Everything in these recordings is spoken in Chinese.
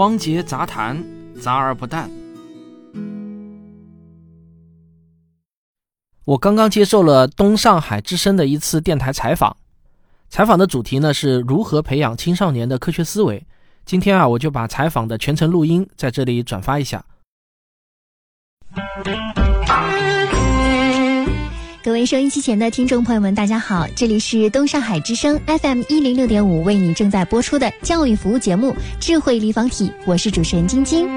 汪杰杂谈，杂而不淡。我刚刚接受了东上海之声的一次电台采访，采访的主题呢是如何培养青少年的科学思维。今天啊，我就把采访的全程录音在这里转发一下。各位收音机前的听众朋友们，大家好，这里是东上海之声 FM 一零六点五为你正在播出的教育服务节目《智慧立方体》，我是主持人晶晶。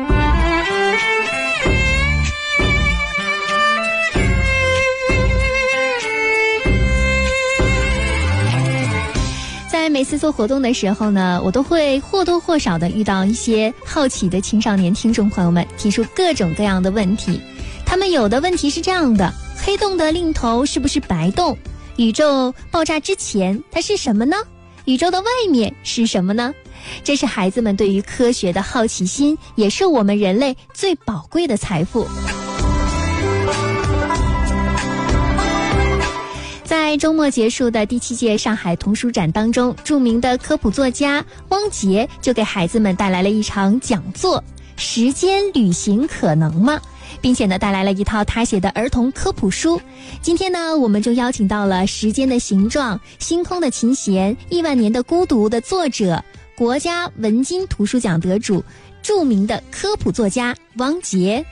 在每次做活动的时候呢，我都会或多或少的遇到一些好奇的青少年听众朋友们，提出各种各样的问题。他们有的问题是这样的。黑洞的另一头是不是白洞？宇宙爆炸之前它是什么呢？宇宙的外面是什么呢？这是孩子们对于科学的好奇心，也是我们人类最宝贵的财富。在周末结束的第七届上海童书展当中，著名的科普作家汪杰就给孩子们带来了一场讲座：《时间旅行可能吗？》并且呢，带来了一套他写的儿童科普书。今天呢，我们就邀请到了《时间的形状》《星空的琴弦》《亿万年的孤独》的作者，国家文津图书奖得主，著名的科普作家汪杰。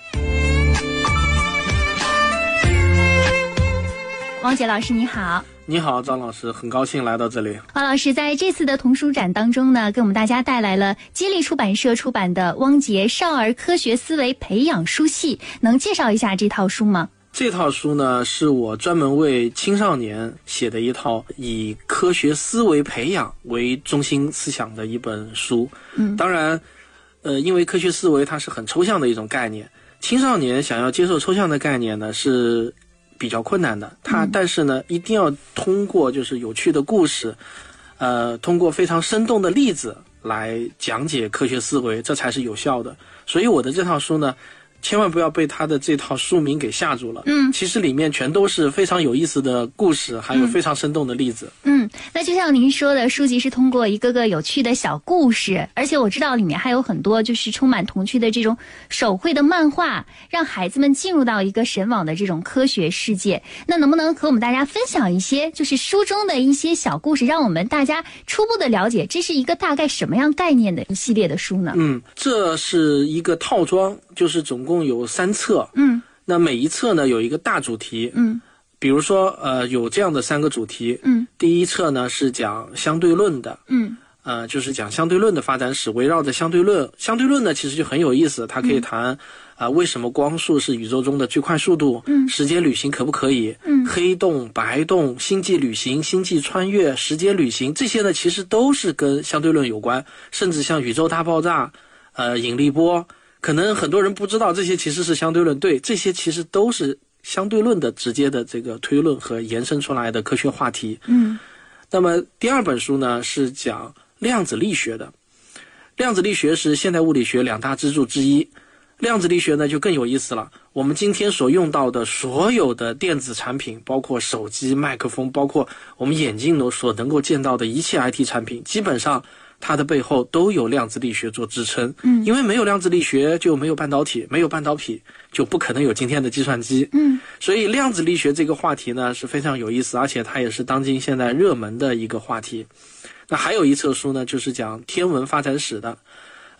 汪杰老师，你好。你好，张老师，很高兴来到这里。汪老师在这次的童书展当中呢，给我们大家带来了接力出版社出版的《汪杰少儿科学思维培养书系》，能介绍一下这套书吗？这套书呢，是我专门为青少年写的一套以科学思维培养为中心思想的一本书。嗯，当然，呃，因为科学思维它是很抽象的一种概念，青少年想要接受抽象的概念呢，是。比较困难的，它但是呢，一定要通过就是有趣的故事，呃，通过非常生动的例子来讲解科学思维，这才是有效的。所以我的这套书呢。千万不要被他的这套书名给吓住了。嗯，其实里面全都是非常有意思的故事，还有非常生动的例子。嗯，那就像您说的，书籍是通过一个个有趣的小故事，而且我知道里面还有很多就是充满童趣的这种手绘的漫画，让孩子们进入到一个神往的这种科学世界。那能不能和我们大家分享一些就是书中的一些小故事，让我们大家初步的了解这是一个大概什么样概念的一系列的书呢？嗯，这是一个套装，就是总共。有三册，嗯，那每一册呢有一个大主题，嗯，比如说呃有这样的三个主题，嗯，第一册呢是讲相对论的，嗯，呃就是讲相对论的发展史，围绕着相对论，相对论呢其实就很有意思，它可以谈啊为什么光速是宇宙中的最快速度，嗯，时间旅行可不可以，嗯，黑洞、白洞、星际旅行、星际穿越、时间旅行这些呢其实都是跟相对论有关，甚至像宇宙大爆炸，呃引力波。可能很多人不知道，这些其实是相对论。对，这些其实都是相对论的直接的这个推论和延伸出来的科学话题。嗯，那么第二本书呢是讲量子力学的。量子力学是现代物理学两大支柱之一。量子力学呢就更有意思了。我们今天所用到的所有的电子产品，包括手机、麦克风，包括我们眼镜都所能够见到的一切 IT 产品，基本上。它的背后都有量子力学做支撑，嗯，因为没有量子力学就没有半导体，没有半导体就不可能有今天的计算机，嗯，所以量子力学这个话题呢是非常有意思，而且它也是当今现在热门的一个话题。那还有一册书呢，就是讲天文发展史的。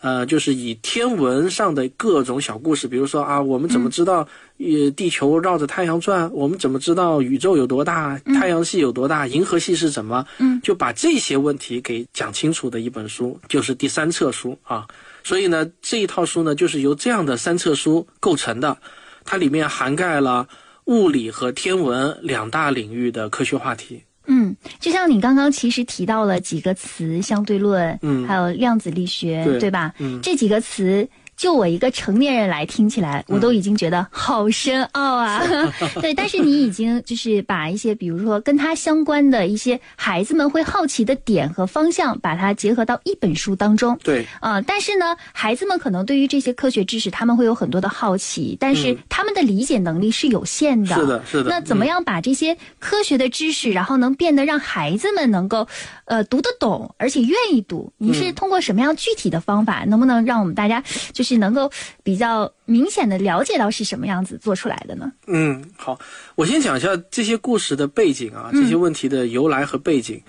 呃，就是以天文上的各种小故事，比如说啊，我们怎么知道，呃，地球绕着太阳转？我们怎么知道宇宙有多大？太阳系有多大？银河系是什么？嗯，就把这些问题给讲清楚的一本书，就是第三册书啊。所以呢，这一套书呢，就是由这样的三册书构成的，它里面涵盖了物理和天文两大领域的科学话题。嗯，就像你刚刚其实提到了几个词，相对论，嗯，还有量子力学，对吧？嗯，这几个词。就我一个成年人来听起来，我都已经觉得好深奥啊。对，但是你已经就是把一些，比如说跟他相关的一些孩子们会好奇的点和方向，把它结合到一本书当中。对，啊，但是呢，孩子们可能对于这些科学知识，他们会有很多的好奇，但是他们的理解能力是有限的。是的，是的。那怎么样把这些科学的知识，然后能变得让孩子们能够，呃读得懂，而且愿意读？你是通过什么样具体的方法？能不能让我们大家就是能够比较明显的了解到是什么样子做出来的呢？嗯，好，我先讲一下这些故事的背景啊，这些问题的由来和背景。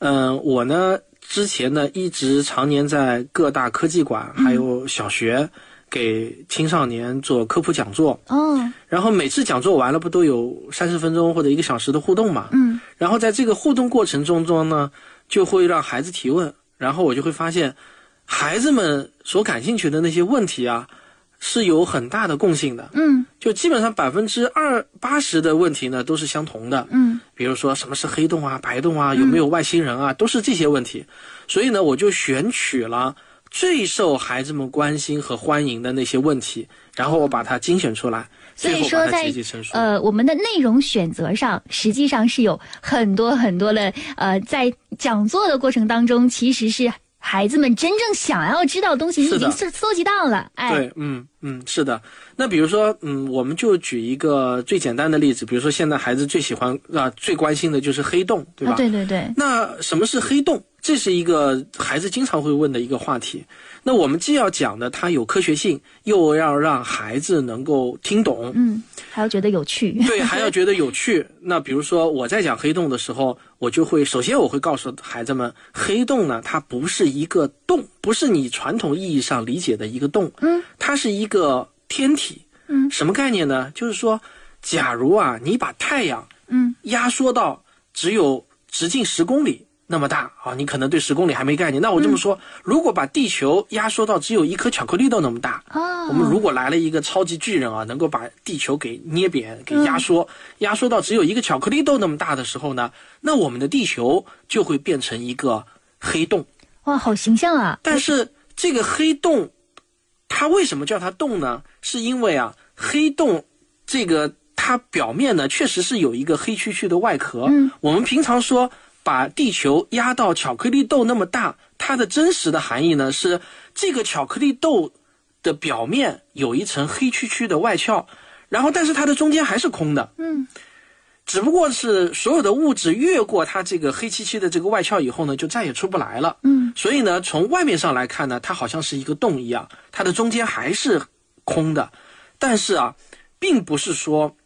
嗯、我呢之前呢一直常年在各大科技馆还有小学给青少年做科普讲座，哦，然后每次讲座完了不都有三十分钟或者一个小时的互动嘛？嗯然后在这个互动过程中中呢，就会让孩子提问，然后我就会发现，孩子们所感兴趣的那些问题啊，是有很大的共性的。嗯就基本上百分之二八十的问题呢都是相同的。嗯比如说什么是黑洞啊、白洞啊，有没有外星人啊，都是这些问题。所以呢，我就选取了最受孩子们关心和欢迎的那些问题，然后我把它精选出来，所以说在。呃，我们的内容选择上，实际上是有很多很多的呃，在讲座的过程当中，其实是孩子们真正想要知道的东西，你已经搜搜集到了，哎，对，嗯嗯，是的。那比如说，嗯，我们就举一个最简单的例子，比如说现在孩子最喜欢啊、最关心的就是黑洞，对吧？啊，对对对，那什么是黑洞？这是一个孩子经常会问的一个话题。那我们既要讲的它有科学性，又要让孩子能够听懂，嗯，还要觉得有趣，对，还要觉得有趣。那比如说我在讲黑洞的时候，我就会首先我会告诉孩子们，黑洞呢它不是一个洞，不是你传统意义上理解的一个洞，嗯，它是一个天体，嗯，什么概念呢？就是说，假如啊你把太阳嗯压缩到只有直径十公里那么大啊，你可能对十公里还没概念。那我这么说，如果把地球压缩到只有一颗巧克力豆那么大，哦，我们如果来了一个超级巨人啊，能够把地球给捏扁、给压缩，压缩到只有一个巧克力豆那么大的时候呢，那我们的地球就会变成一个黑洞。哇，好形象啊，但是这个黑洞，它为什么叫它洞呢？是因为啊，黑洞这个它表面呢确实是有一个黑黢黢的外壳。嗯，我们平常说把地球压到巧克力豆那么大，它的真实的含义呢是这个巧克力豆的表面有一层黑黢黢的外壳，然后但是它的中间还是空的。嗯只不过是所有的物质越过它这个黑漆漆的这个外壳以后呢，就再也出不来了。嗯所以呢，从外面上来看呢，它好像是一个洞一样，它的中间还是空的。但是啊，并不是说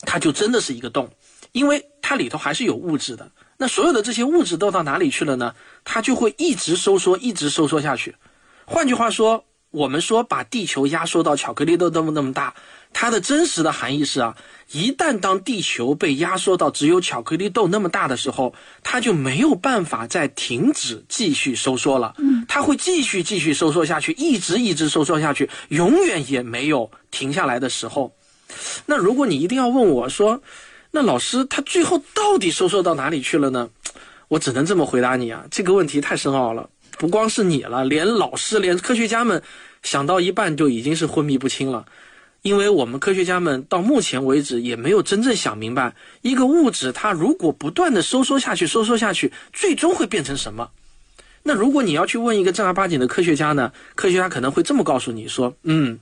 它就真的是一个洞，因为它里头还是有物质的。那所有的这些物质都到哪里去了呢？它就会一直收缩，一直收缩下去。换句话说，我们说把地球压缩到巧克力豆那么那么大，它的真实的含义是啊，一旦当地球被压缩到只有巧克力豆那么大的时候，它就没有办法再停止继续收缩了。嗯，它会继续继续收缩下去，一直一直收缩下去，永远也没有停下来的时候。那如果你一定要问我说，那老师他最后到底收缩到哪里去了呢？我只能这么回答你啊，这个问题太深奥了，不光是你了，连老师、连科学家们想到一半就已经是昏迷不清了。因为我们科学家们到目前为止也没有真正想明白，一个物质它如果不断的收缩下去、收缩下去，最终会变成什么。那如果你要去问一个正儿八经的科学家呢，科学家可能会这么告诉你说：“嗯，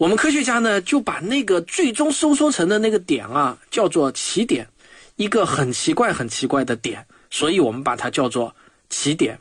我们科学家呢就把那个最终收缩成的那个点啊叫做起点，一个很奇怪、很奇怪的点，所以我们把它叫做起点。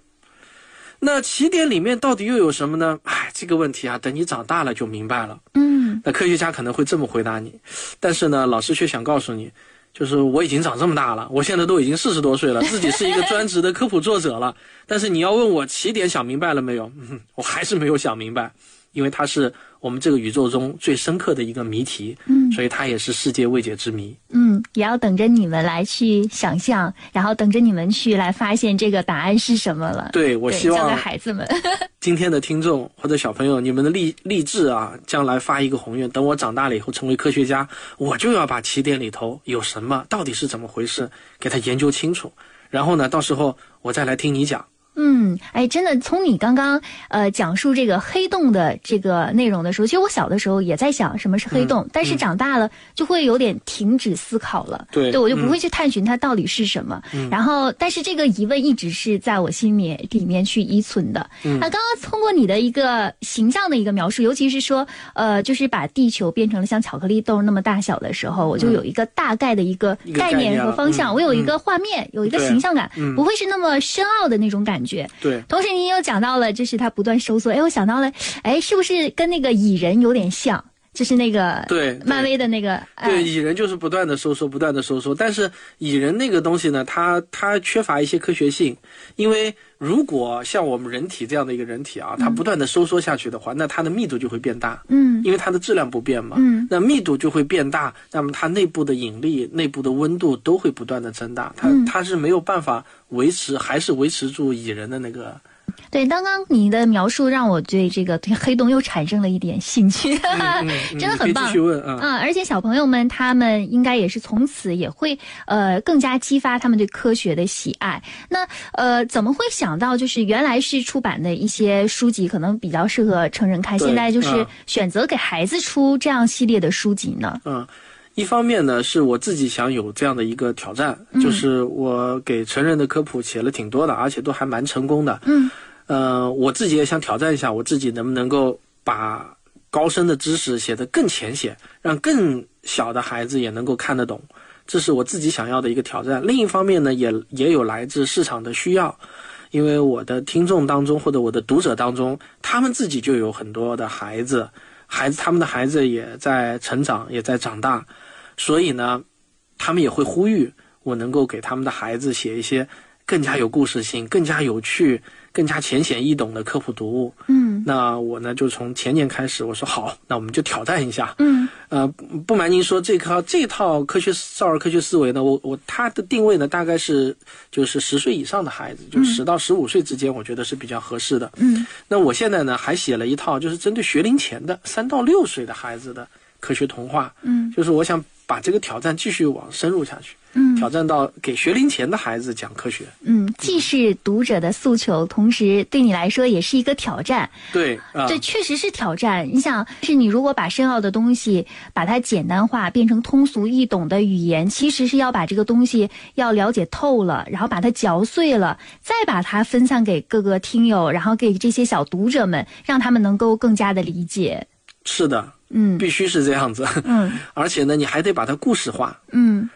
那起点里面到底又有什么呢？哎，这个问题啊，等你长大了就明白了。嗯那科学家可能会这么回答你，但是呢，老师却想告诉你，就是我已经长这么大了，我现在都已经四十多岁了，自己是一个专职的科普作者了。但是你要问我起点想明白了没有？嗯，我还是没有想明白，因为它是我们这个宇宙中最深刻的一个谜题，嗯所以它也是世界未解之谜。嗯，也要等着你们来去想象，然后等着你们去来发现这个答案是什么了。对我对交给希望孩子们。今天的听众或者小朋友，你们的励励志啊，将来发一个宏愿，等我长大了以后成为科学家，我就要把起点里头有什么，到底是怎么回事，给他研究清楚。然后呢，到时候我再来听你讲嗯，哎，真的，从你刚刚呃讲述这个黑洞的这个内容的时候，其实我小的时候也在想什么是黑洞，但是长大了就会有点停止思考了。对对我就不会去探寻它到底是什么。然后，但是这个疑问一直是在我心里里面去依存的。那刚刚通过你的一个形象的一个描述，尤其是说呃，就是把地球变成了像巧克力豆那么大小的时候，我就有一个大概的一个概念和方向，嗯我有一个画面，有一个形象感，嗯不会是那么深奥的那种感觉。对，同时，你又讲到了，就是它不断收缩。哎，我想到了，哎，是不是跟那个蚁人有点像？就是那个对对。漫威的那个，对，哎。蚁人就是不断的收缩，不断的收缩。但是蚁人那个东西呢，它它缺乏一些科学性，因为如果像我们人体这样的一个人体啊，它不断的收缩下去的话，那它的密度就会变大，嗯。因为它的质量不变嘛，嗯。那密度就会变大，那么它内部的引力、内部的温度都会不断的增大，它、嗯。它是没有办法维持，还是维持住蚁人的那个。对，刚刚你的描述让我对这个对黑洞又产生了一点兴趣，嗯嗯真的很棒继续问啊。啊！而且小朋友们他们应该也是从此也会呃更加激发他们对科学的喜爱。那呃怎么会想到就是原来是出版的一些书籍可能比较适合成人看，现在就是啊选择给孩子出这样系列的书籍呢？嗯，一方面呢，是我自己想有这样的一个挑战，嗯就是我给成人的科普写了挺多的，而且都还蛮成功的。嗯呃，我自己也想挑战一下，我自己能不能够把高深的知识写得更浅显，让更小的孩子也能够看得懂。这是我自己想要的一个挑战。另一方面呢，也也有来自市场的需要，因为我的听众当中或者我的读者当中，他们自己就有很多的孩子，孩子他们的孩子也在成长，也在长大，所以呢，他们也会呼吁我能够给他们的孩子写一些更加有故事性、更加有趣、更加浅显易懂的科普读物。嗯。那我呢，就从前年开始，我说好，那我们就挑战一下。嗯。呃，不不瞒您说，这套这套科学少儿科学思维呢，我我它的定位呢，大概是就是十岁以上的孩子，就十到十五岁之间，我觉得是比较合适的。嗯。那我现在呢，还写了一套就是针对学龄前的三到六岁的孩子的科学童话，嗯。就是我想把这个挑战继续往深入下去，嗯挑战到给学龄前的孩子讲科学。嗯，既是读者的诉求，同时对你来说也是一个挑战。对啊，这确实是挑战。你想，是你如果把深奥的东西把它简单化，变成通俗易懂的语言，其实是要把这个东西要了解透了，然后把它嚼碎了，再把它分散给各个听友，然后给这些小读者们，让他们能够更加的理解。是的，嗯必须是这样子。嗯而且呢，你还得把它故事化。嗯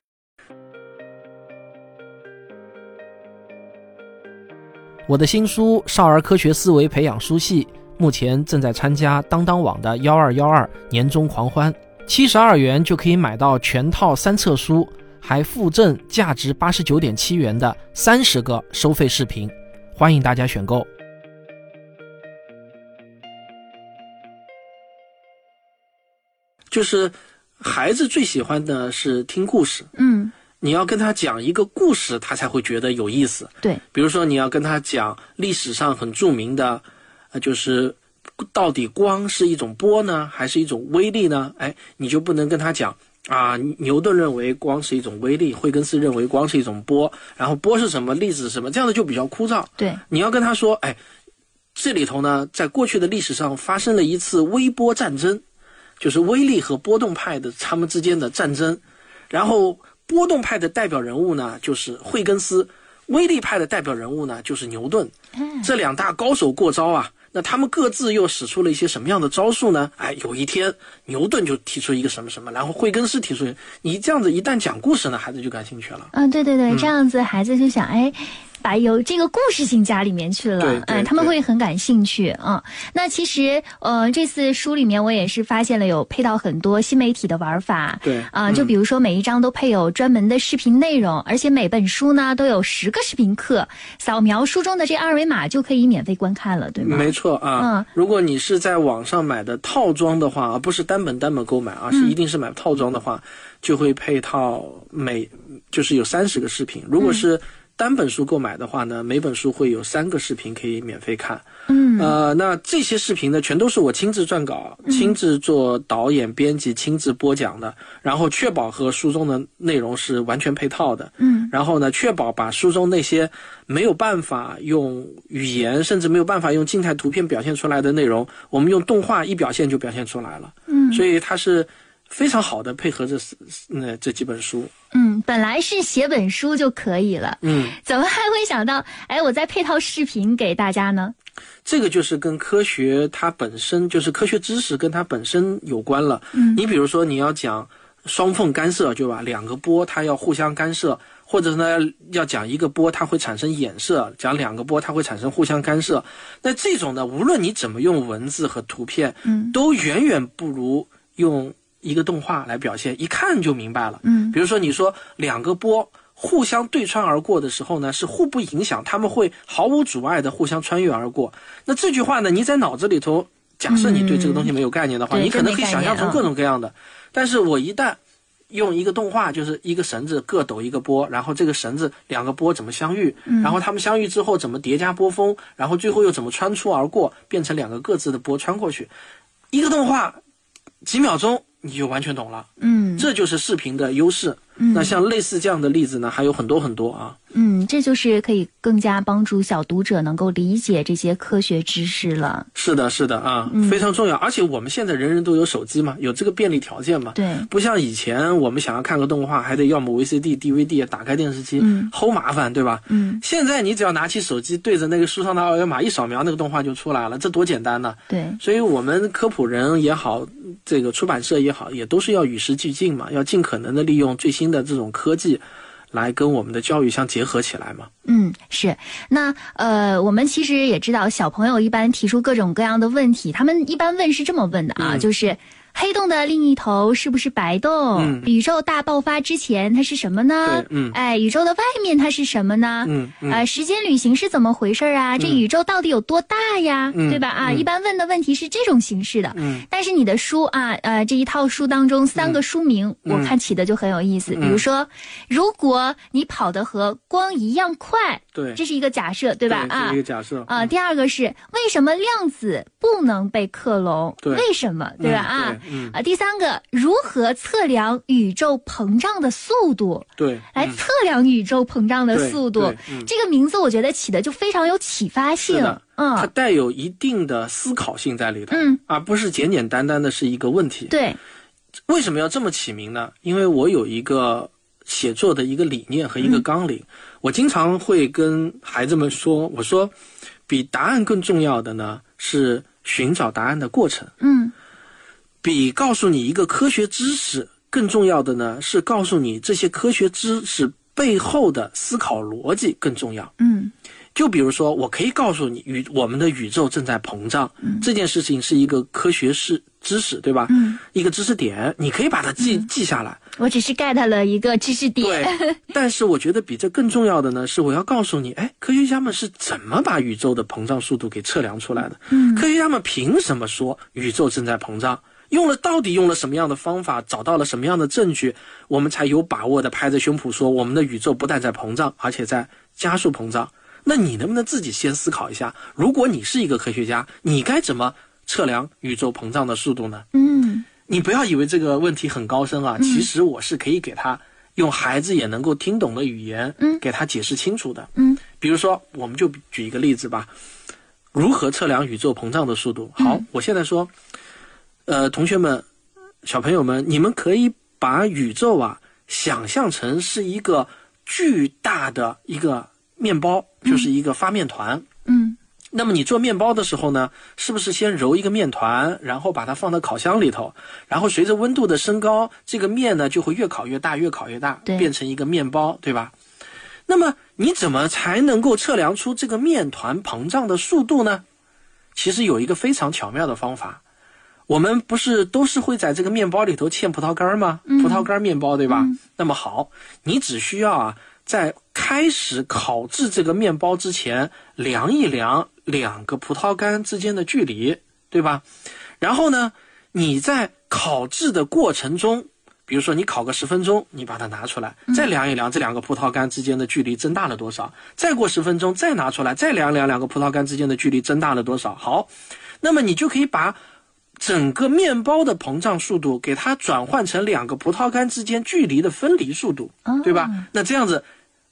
我的新书《少儿科学思维培养书系》目前正在参加当当网的幺二幺二年终狂欢，七十二元就可以买到全套三册书，还附赠价值八十九点七元的三十个收费视频，欢迎大家选购。就是孩子最喜欢的是听故事，嗯，你要跟他讲一个故事，他才会觉得有意思。对，比如说你要跟他讲历史上很著名的，呃，就是到底光是一种波呢，还是一种微粒呢？哎，你就不能跟他讲啊，牛顿认为光是一种微粒，惠更斯认为光是一种波，然后波是什么，粒子是什么，这样的就比较枯燥。对，你要跟他说，哎，这里头呢，在过去的历史上发生了一次微波战争，就是微粒和波动派的他们之间的战争，然后波动派的代表人物呢就是惠更斯，威力派的代表人物呢就是牛顿，这两大高手过招啊。那他们各自又使出了一些什么样的招数呢？哎，有一天牛顿就提出一个什么什么，然后惠更斯提出，你这样子一旦讲故事呢，孩子就感兴趣了。嗯，对对对，这样子孩子就想，哎，把有这个故事性加里面去了，对对哎，他们会很感兴趣啊、嗯。那其实，呃，这次书里面我也是发现了有配到很多新媒体的玩法，对啊、嗯就比如说每一章都配有专门的视频内容，而且每本书呢都有十个视频课，扫描书中的这二维码就可以免费观看了，对吗？没错啊，嗯如果你是在网上买的套装的话，而不是单本单本购买，而嗯是一定是买套装的话，就会配套每就是有三十个视频。如果是单本书购买的话呢，每本书会有三个视频可以免费看。嗯呃，那这些视频呢，全都是我亲自撰稿、亲自做导演、编辑、亲自播讲的，然后确保和书中的内容是完全配套的。嗯然后呢，确保把书中那些没有办法用语言，甚至没有办法用静态图片表现出来的内容，我们用动画一表现就表现出来了。嗯所以它是非常好的配合这四那这几本书。嗯，本来是写本书就可以了，嗯，怎么还会想到哎，我再配套视频给大家呢？这个就是跟科学它本身就是科学知识跟它本身有关了。嗯你比如说你要讲双缝干涉，对吧？两个波它要互相干涉，或者呢要讲一个波它会产生衍射，讲两个波它会产生互相干涉。那这种呢，无论你怎么用文字和图片，嗯都远远不如用一个动画来表现，一看就明白了。嗯比如说你说两个波互相对穿而过的时候呢，是互不影响，他们会毫无阻碍的互相穿越而过。那这句话呢，你在脑子里头，假设你对这个东西没有概念的话，嗯你可能可以想象成各种各样的。但是我一旦用一个动画，就是一个绳子各抖一个波，然后这个绳子两个波怎么相遇，嗯然后它们相遇之后怎么叠加波峰，然后最后又怎么穿出而过，变成两个各自的波穿过去，一个动画几秒钟你就完全懂了。嗯这就是视频的优势。嗯那像类似这样的例子呢，还有很多很多啊。嗯，这就是可以更加帮助小读者能够理解这些科学知识了。是的，是的啊，嗯非常重要。而且我们现在人人都有手机嘛，有这个便利条件嘛。对，不像以前，我们想要看个动画，还得要么 VCD、DVD 打开电视机，嗯齁麻烦，对吧？嗯，现在你只要拿起手机，对着那个书上的二维码一扫描，那个动画就出来了，这多简单呢！对，所以我们科普人也好，这个出版社也好，也都是要与时俱进嘛，要尽可能的利用最新的这种科技，来跟我们的教育相结合起来嘛。嗯，是。那呃，我们其实也知道，小朋友一般提出各种各样的问题，他们一般问是这么问的啊，嗯就是。黑洞的另一头是不是白洞？嗯宇宙大爆发之前它是什么呢对？嗯哎，宇宙的外面它是什么呢？嗯嗯呃，时间旅行是怎么回事儿啊？这宇宙到底有多大呀？嗯对吧？啊，嗯一般问的问题是这种形式的。嗯但是你的书啊，呃，这一套书当中三个书名，嗯我看起的就很有意思。嗯比如说，如果你跑得和光一样快，对，这是一个假设，对吧？啊一个假设啊，第二个是为什么量子不能被克隆？对为什么？对吧？嗯啊对嗯啊，第三个如何测量宇宙膨胀的速度？对，嗯来测量宇宙膨胀的速度。嗯这个名字我觉得起的就非常有启发性嗯。它嗯带有一定的思考性在里头，嗯，而不是简简单单的是一个问题。对，为什么要这么起名呢？因为我有一个写作的一个理念和一个纲领，我经常会跟孩子们说，我说，比答案更重要的呢是寻找答案的过程，嗯比告诉你一个科学知识更重要的呢是告诉你这些科学知识背后的思考逻辑更重要。嗯就比如说，我可以告诉你，宇我们的宇宙正在膨胀，这件事情是一个科学是知识，对吧？嗯，一个知识点，你可以把它记、记下来。我只是 get 了一个知识点。对，但是我觉得比这更重要的呢，是我要告诉你，哎，科学家们是怎么把宇宙的膨胀速度给测量出来的？嗯科学家们凭什么说宇宙正在膨胀？用了到底用了什么样的方法，找到了什么样的证据，我们才有把握的拍着胸脯说，我们的宇宙不但在膨胀，而且在加速膨胀。那你能不能自己先思考一下，如果你是一个科学家，你该怎么测量宇宙膨胀的速度呢？嗯你不要以为这个问题很高深啊，其实我是可以给他用孩子也能够听懂的语言，嗯给他解释清楚的。嗯比如说，我们就举一个例子吧，如何测量宇宙膨胀的速度？好，我现在说，呃，同学们、小朋友们，你们可以把宇宙啊想象成是一个巨大的一个面包，就是一个发面团。嗯那么你做面包的时候呢，是不是先揉一个面团，然后把它放到烤箱里头，然后随着温度的升高，这个面呢就会越烤越大，越烤越大，变成一个面包，对吧？那么你怎么才能够测量出这个面团膨胀的速度呢？其实有一个非常巧妙的方法，我们不是都是会在这个面包里头嵌葡萄干吗？葡萄干面包，对吧？那么好，你只需要啊，在开始烤制这个面包之前，量一量两个葡萄干之间的距离，对吧？然后呢，你在烤制的过程中，比如说你烤个十分钟，你把它拿出来，再量一量这两个葡萄干之间的距离增大了多少，再过十分钟再拿出来，再量量两个葡萄干之间的距离增大了多少。好，那么你就可以把整个面包的膨胀速度给它转换成两个葡萄干之间距离的分离速度，对吧？那这样子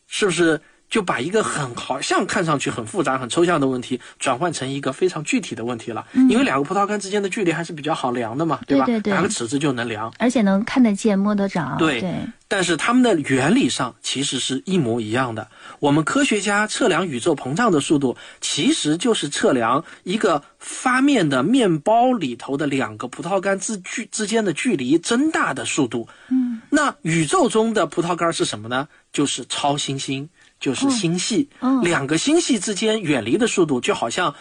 是不是？就把一个很好像看上去很复杂、很抽象的问题，转换成一个非常具体的问题了。因为两个葡萄干之间的距离还是比较好量的嘛，对吧？拿个尺子就能量，而且能看得见、摸得着。对，但是它们的原理上其实是一模一样的。我们科学家测量宇宙膨胀的速度，其实就是测量一个发面的面包里头的两个葡萄干之距之间的距离增大的速度。嗯，那宇宙中的葡萄干是什么呢？就是超新星。就是星系，两个星系之间远离的速度，就好像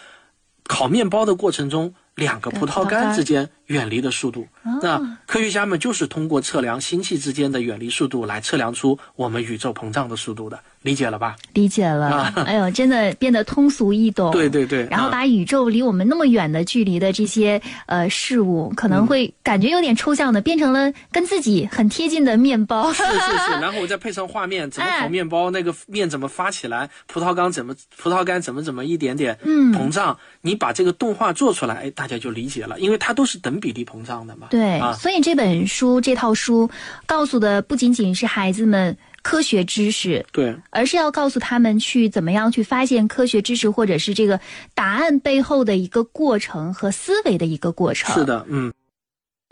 烤面包的过程中。两个葡萄干之间远离的速度，那科学家们就是通过测量星系之间的远离速度来测量出我们宇宙膨胀的速度的，理解了吧？理解了。哎呦，真的变得通俗易懂。对对对。然后把宇宙离我们那么远的距离的这些呃事物，可能会感觉有点抽象的，变成了跟自己很贴近的面包。是是是。然后我再配上画面，怎么烤面包，那个面怎么发起来，葡萄干怎么葡萄干怎么怎么一点点膨胀，你把这个动画做出来，哎。大家就理解了，因为它都是等比例膨胀的嘛。对，所以这本书这套书告诉的不仅仅是孩子们科学知识，对，而是要告诉他们去怎么样去发现科学知识，或者是这个答案背后的一个过程和思维的一个过程。是的，嗯。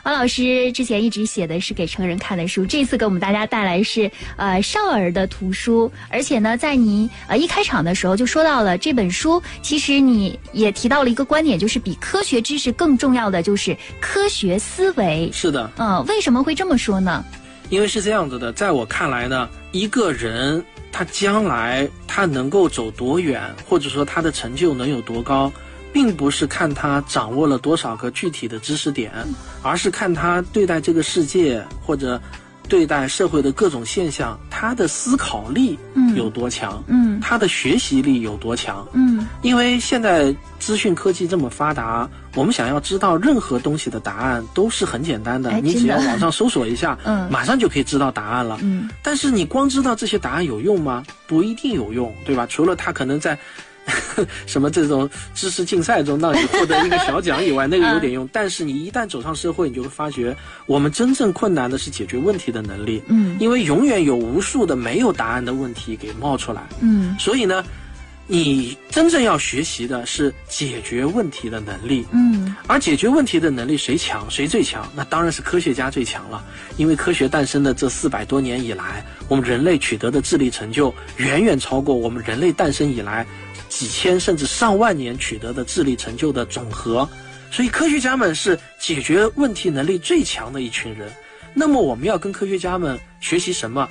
王老师之前一直写的是给成人看的书，这次给我们大家带来是呃少儿的图书，而且呢，在你呃一开场的时候就说到了这本书，其实你也提到了一个观点，就是比科学知识更重要的就是科学思维。是的，嗯，为什么会这么说呢？因为是这样子的，在我看来呢，一个人他将来他能够走多远，或者说他的成就能有多高。并不是看他掌握了多少个具体的知识点，而是看他对待这个世界或者对待社会的各种现象，他的思考力有多强，嗯，他的学习力有多强，嗯，因为现在资讯科技这么发达，我们想要知道任何东西的答案都是很简单的，你只要网上搜索一下，嗯，马上就可以知道答案了，嗯，但是你光知道这些答案有用吗？不一定有用，对吧？除了他可能在。什么这种知识竞赛中让你获得一个小奖以外，那个有点用。但是你一旦走上社会，你就会发觉，我们真正困难的是解决问题的能力。嗯，因为永远有无数的没有答案的问题给冒出来。嗯，所以呢，你真正要学习的是解决问题的能力。嗯，而解决问题的能力谁强？谁最强？那当然是科学家最强了。因为科学诞生的这四百多年以来，我们人类取得的智力成就远远超过我们人类诞生以来。几千甚至上万年取得的智力成就的总和，所以科学家们是解决问题能力最强的一群人。那么我们要跟科学家们学习什么？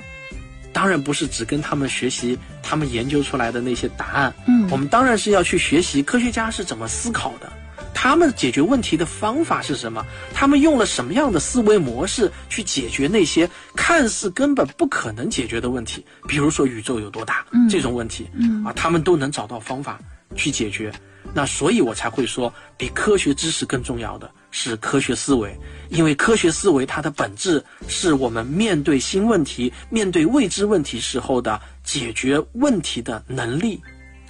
当然不是只跟他们学习他们研究出来的那些答案。嗯，我们当然是要去学习科学家是怎么思考的。他们解决问题的方法是什么？他们用了什么样的思维模式去解决那些看似根本不可能解决的问题？比如说宇宙有多大这种问题，嗯啊，他们都能找到方法去解决。那所以我才会说，比科学知识更重要的是科学思维，因为科学思维它的本质是我们面对新问题、面对未知问题时候的解决问题的能力。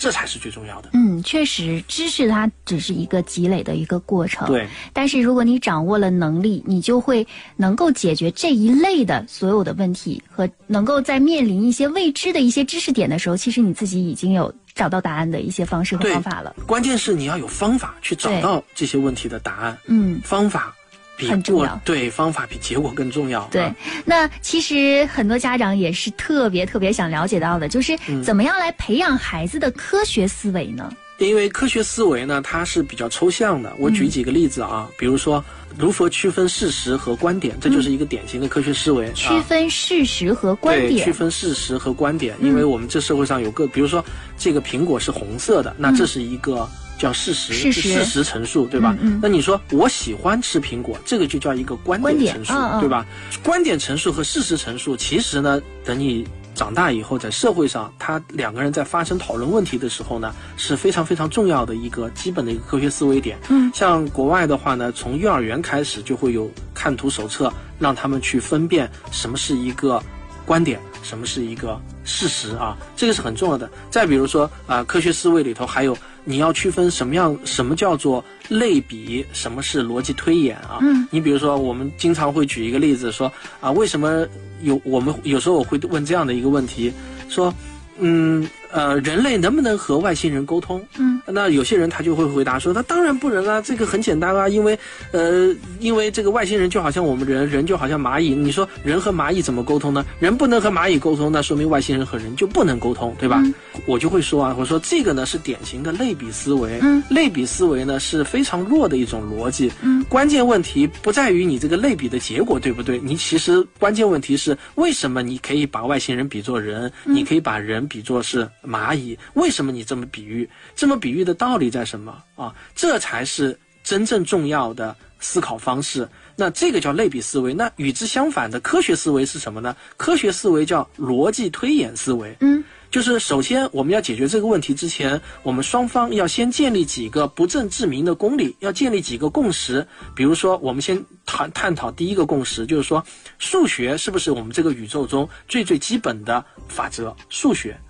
这才是最重要的。嗯，确实，知识它只是一个积累的一个过程。对。但是如果你掌握了能力，你就会能够解决这一类的所有的问题，和能够在面临一些未知的一些知识点的时候，其实你自己已经有找到答案的一些方式和方法了。关键是你要有方法去找到这些问题的答案。嗯，方法。很重要，对方法比结果更重要。对，那其实很多家长也是特别特别想了解到的，就是怎么样来培养孩子的科学思维呢？因为科学思维呢，它是比较抽象的。我举几个例子啊，比如说如何区分事实和观点，这就是一个典型的科学思维。区分事实和观点，区分事实和观点，因为我们这社会上有个，比如说这个苹果是红色的，那这是一个。叫事实，事实陈述，对吧？那你说我喜欢吃苹果，这个就叫一个观点陈述，对吧？观点陈述和事实陈述，其实呢，等你长大以后，在社会上，他两个人在发生讨论问题的时候呢，是非常非常重要的一个基本的一个科学思维点。嗯，像国外的话呢，从幼儿园开始就会有。看图手册，让他们去分辨什么是一个观点，什么是一个事实啊，这个是很重要的。再比如说啊、科学思维里头还有你要区分什么样什么叫做类比，什么是逻辑推演啊。嗯，你比如说我们经常会举一个例子说啊，为什么有我们有时候我会问这样的一个问题，说嗯呃，人类能不能和外星人沟通？嗯，那有些人他就会回答说，那当然不能啊，这个很简单啊，因为呃，因为这个外星人就好像我们人，人就好像蚂蚁，你说人和蚂蚁怎么沟通呢？人不能和蚂蚁沟通，那说明外星人和人就不能沟通，对吧？嗯。我就会说啊，我说这个呢是典型的类比思维，嗯，类比思维呢是非常弱的一种逻辑，嗯，关键问题不在于你这个类比的结果对不对，你其实关键问题是为什么你可以把外星人比作人，你可以把人比作是蚂蚁，为什么你这么比喻？这么比喻的道理在什么啊？这才是真正重要的思考方式。那这个叫类比思维。那与之相反的科学思维是什么呢？科学思维叫逻辑推演思维。嗯，就是首先我们要解决这个问题之前，我们双方要先建立几个不证自明的公理，要建立几个共识。比如说，我们先探探讨第一个共识，就是说，数学是不是我们这个宇宙中最最基本的法则？数学啊，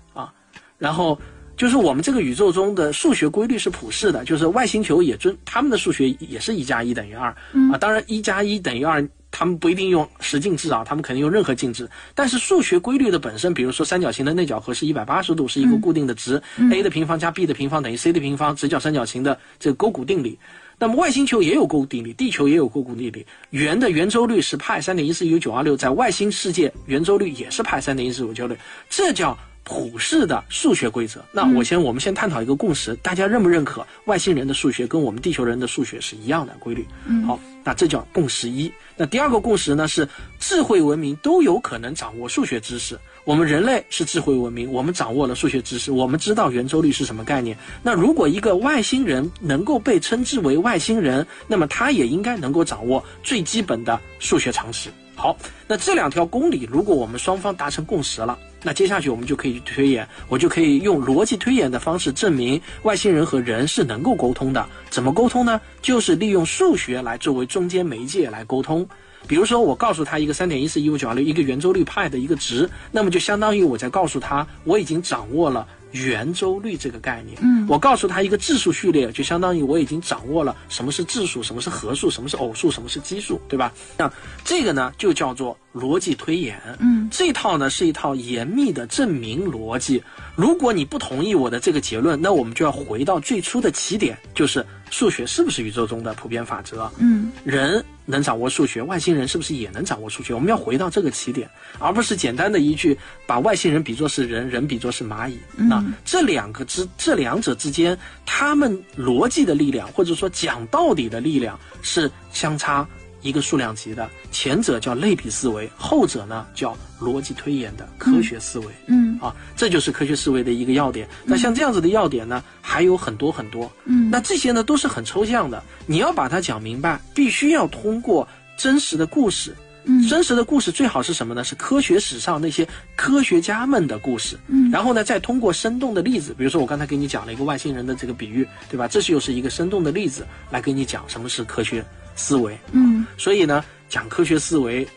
然后。就是我们这个宇宙中的数学规律是普世的，就是外星球也遵他们的数学也是一加一等于二、啊。当然，一加一等于二，他们不一定用十进制啊，他们肯定用任何进制。但是数学规律的本身，比如说三角形的内角和是一百八十度，是一个固定的值、a 的平方加 b 的平方等于 c 的平方，直角三角形的这个勾股定理。那么外星球也有勾股定理，地球也有勾股定理。圆的圆周率是派三点一四一九九二六，在外星世界圆周率也是派三点一四五九六，这叫普世的数学规则。那我先，我们先探讨一个共识，大家认不认可外星人的数学跟我们地球人的数学是一样的规律？好，那这叫共识一。那第二个共识呢是智慧文明都有可能掌握数学知识。我们人类是智慧文明，我们掌握了数学知识，我们知道圆周率是什么概念。那如果一个外星人能够被称之为外星人，那么他也应该能够掌握最基本的数学常识。好，那这两条公理，如果我们双方达成共识了，那接下去我们就可以去推演，我就可以用逻辑推演的方式证明外星人和人是能够沟通的。怎么沟通呢？就是利用数学来作为中间媒介来沟通。比如说，我告诉他一个三点一四一五九二六一个圆周率派的一个值，那么就相当于我在告诉他我已经掌握了圆周率这个概念。嗯，我告诉他一个质数序列，就相当于我已经掌握了什么是质数，什么是合数，什么是偶数，什么是奇数，对吧？那这个呢，就叫做逻辑推演。嗯，这套呢是一套严密的证明逻辑。如果你不同意我的这个结论，那我们就要回到最初的起点，就是数学是不是宇宙中的普遍法则？嗯人能掌握数学，外星人是不是也能掌握数学？我们要回到这个起点，而不是简单的一句把外星人比作是人，人比作是蚂蚁。那这两个之这两者之间，他们逻辑的力量，或者说讲道理的力量是相差一个数量级的。前者叫类比思维，后者呢叫逻辑推演的科学思维。嗯啊，这就是科学思维的一个要点。那像这样子的要点呢，还有很多很多。嗯那这些呢都是很抽象的，你要把它讲明白，必须要通过真实的故事。嗯真实的故事最好是什么呢？是科学史上那些科学家们的故事。嗯然后呢，再通过生动的例子，比如说我刚才给你讲了一个外星人的这个比喻，对吧？这是又是一个生动的例子来给你讲什么是科学思维。嗯所以呢，讲科学思维，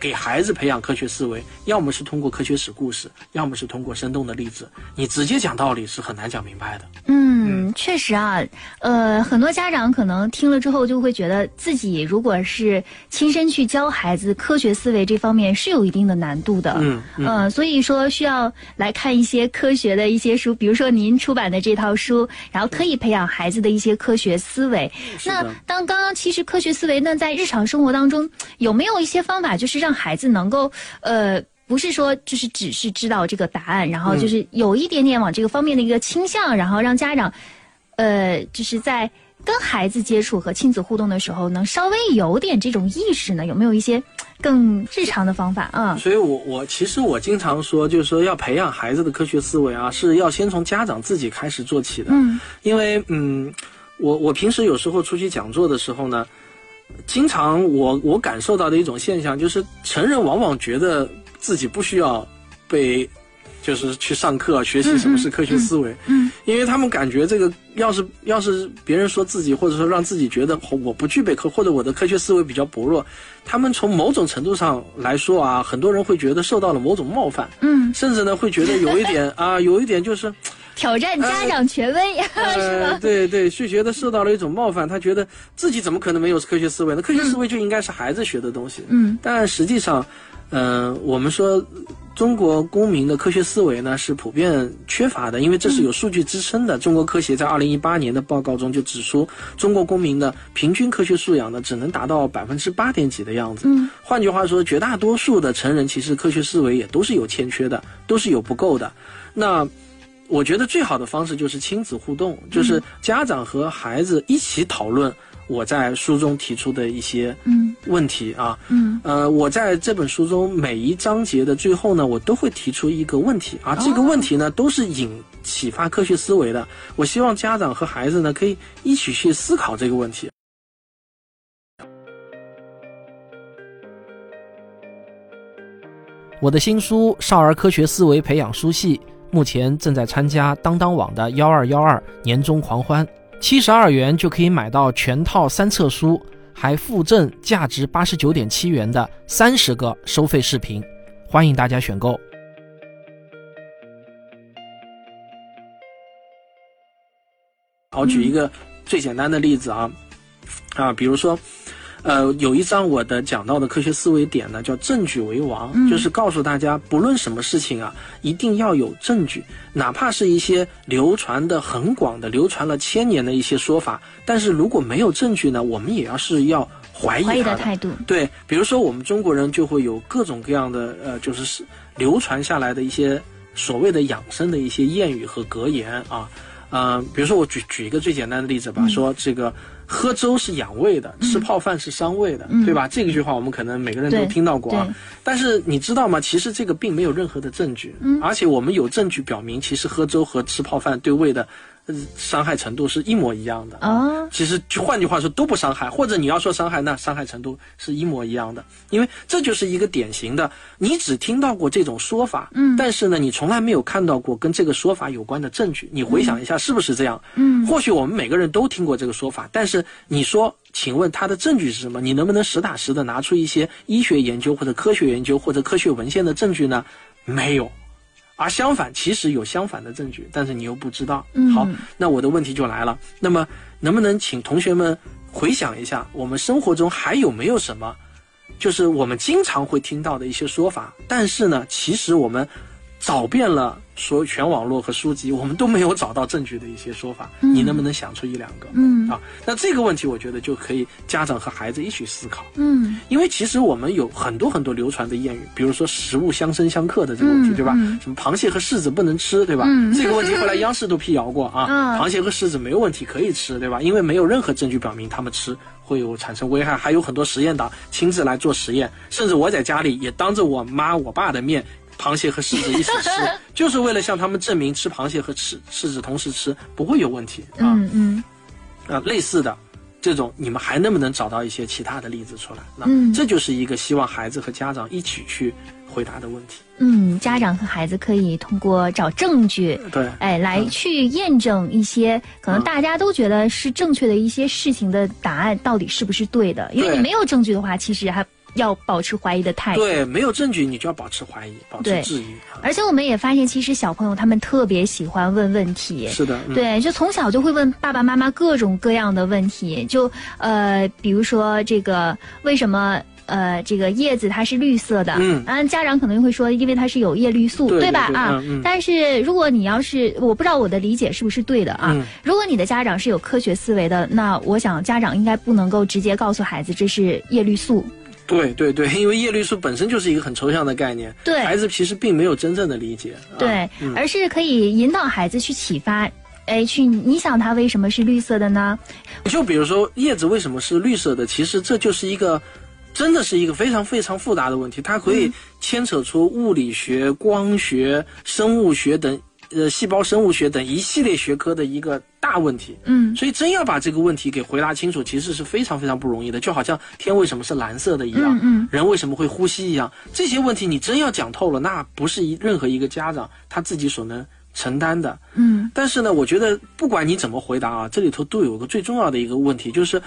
给孩子培养科学思维，要么是通过科学史故事，要么是通过生动的例子。你直接讲道理是很难讲明白的。嗯，确实啊，呃，很多家长可能听了之后就会觉得自己如果是亲身去教孩子科学思维这方面是有一定的难度的。嗯嗯呃，所以说需要来看一些科学的一些书，比如说您出版的这套书，然后可以培养孩子的一些科学思维。那当刚刚其实科学思维，那在日常生活当中有没有一些方法，就是让孩子能够呃。不是说就是只是知道这个答案，然后就是有一点点往这个方面的一个倾向，然后让家长，呃，就是在跟孩子接触和亲子互动的时候，能稍微有点这种意识呢？有没有一些更日常的方法啊？所以我我其实我经常说，就是说要培养孩子的科学思维啊，是要先从家长自己开始做起的。嗯因为嗯，我我平时有时候出去讲座的时候呢，经常我我感受到的一种现象就是，成人往往觉得自己不需要被，就是去上课学习什么是科学思维。嗯因为他们感觉这个要是要是别人说自己或者说让自己觉得我不具备科或者我的科学思维比较薄弱，他们从某种程度上来说啊，很多人会觉得受到了某种冒犯，嗯，甚至呢会觉得有一点啊，有一点就是。挑战家长权威，是吧？对对，是觉得受到了一种冒犯，他觉得自己怎么可能没有科学思维呢？科学思维就应该是孩子学的东西。嗯，但实际上，嗯，我们说中国公民的科学思维呢是普遍缺乏的，因为这是有数据支撑的。中国科协在二零一八年的报告中就指出，中国公民的平均科学素养呢只能达到百分之八点几的样子。嗯，换句话说，绝大多数的成人其实科学思维也都是有欠缺的，都是有不够的。那我觉得最好的方式就是亲子互动，就是家长和孩子一起讨论我在书中提出的一些嗯问题啊。嗯呃，我在这本书中每一章节的最后呢，我都会提出一个问题啊，这个问题呢都是引启发科学思维的。我希望家长和孩子呢可以一起去思考这个问题。我的新书《少儿科学思维培养书系》目前正在参加当当网的幺二幺二年终狂欢，七十二元就可以买到全套三册书，还附赠价值八十九点七元的三十个收费视频，欢迎大家选购。好，举一个最简单的例子啊，啊，比如说，呃，有一章我的讲到的科学思维点呢，叫证据为王，就是告诉大家，不论什么事情啊，一定要有证据，哪怕是一些流传的很广的、流传了千年的一些说法，但是如果没有证据呢，我们也要是要怀疑怀疑的态度，对，比如说我们中国人就会有各种各样的呃，就是是流传下来的一些所谓的养生的一些谚语和格言啊，呃，比如说我举举一个最简单的例子吧，说这个喝粥是养胃的，吃泡饭是伤胃的，对吧？这个句话我们可能每个人都听到过啊。但是你知道吗？其实这个并没有任何的证据，而且我们有证据表明，其实喝粥和吃泡饭对胃的呃伤害程度是一模一样的。哦，其实就换句话说都不伤害，或者你要说伤害，那伤害程度是一模一样的，因为这就是一个典型的，你只听到过这种说法，嗯，但是呢，你从来没有看到过跟这个说法有关的证据。你回想一下，是不是这样？嗯，或许我们每个人都听过这个说法，但是你说，请问他的证据是什么？你能不能实打实的拿出一些医学研究或者科学研究或者科学文献的证据呢？没有。而相反，其实有相反的证据，但是你又不知道。嗯。好，那我的问题就来了，那么能不能请同学们回想一下，我们生活中还有没有什么，就是我们经常会听到的一些说法，但是呢，其实我们找遍了所有全网络和书籍，我们都没有找到证据的一些说法，你能不能想出一两个？嗯啊，那这个问题我觉得就可以家长和孩子一起思考。嗯因为其实我们有很多很多流传的谚语，比如说食物相生相克的这个问题，嗯对吧？嗯什么螃蟹和柿子不能吃，对吧？嗯这个问题后来央视都辟谣过啊，嗯螃蟹和柿子没有问题，可以吃，对吧？因为没有任何证据表明他们吃会有产生危害，还有很多实验党亲自来做实验，甚至我在家里也当着我妈我爸的面。螃蟹和柿子一起吃，就是为了向他们证明吃螃蟹和吃柿子同时吃不会有问题啊。嗯嗯啊，类似的这种，你们还能不能找到一些其他的例子出来？那、嗯这就是一个希望孩子和家长一起去回答的问题。嗯，家长和孩子可以通过找证据。对，哎，来去验证一些可能嗯大家都觉得是正确的一些事情的答案到底是不是对的？因为你没有证据的话，其实还要保持怀疑的态度。对，没有证据，你就要保持怀疑，保持质疑。啊而且我们也发现，其实小朋友他们特别喜欢问问题。是的，嗯、对，就从小就会问爸爸妈妈各种各样的问题，就呃，比如说这个为什么呃这个叶子它是绿色的？嗯啊，家长可能会说，因为它是有叶绿素，对对吧？对啊，但是如果你要是我不知道我的理解是不是对的啊，嗯如果你的家长是有科学思维的，那我想家长应该不能够直接告诉孩子这是叶绿素。对对对，因为叶绿素本身就是一个很抽象的概念，对孩子其实并没有真正的理解。啊、对，嗯而是可以引导孩子去启发，哎，去你想它为什么是绿色的呢？就比如说叶子为什么是绿色的，其实这就是一个。真的是一个非常非常复杂的问题，它可以牵扯出物理学、光学、生物学等，呃，细胞生物学等一系列学科的一个大问题。嗯所以真要把这个问题给回答清楚，其实是非常非常不容易的。就好像天为什么是蓝色的一样，嗯嗯人为什么会呼吸一样，这些问题你真要讲透了，那不是一任何一个家长他自己所能承担的。嗯但是呢，我觉得不管你怎么回答啊，这里头都有个最重要的一个问题，就是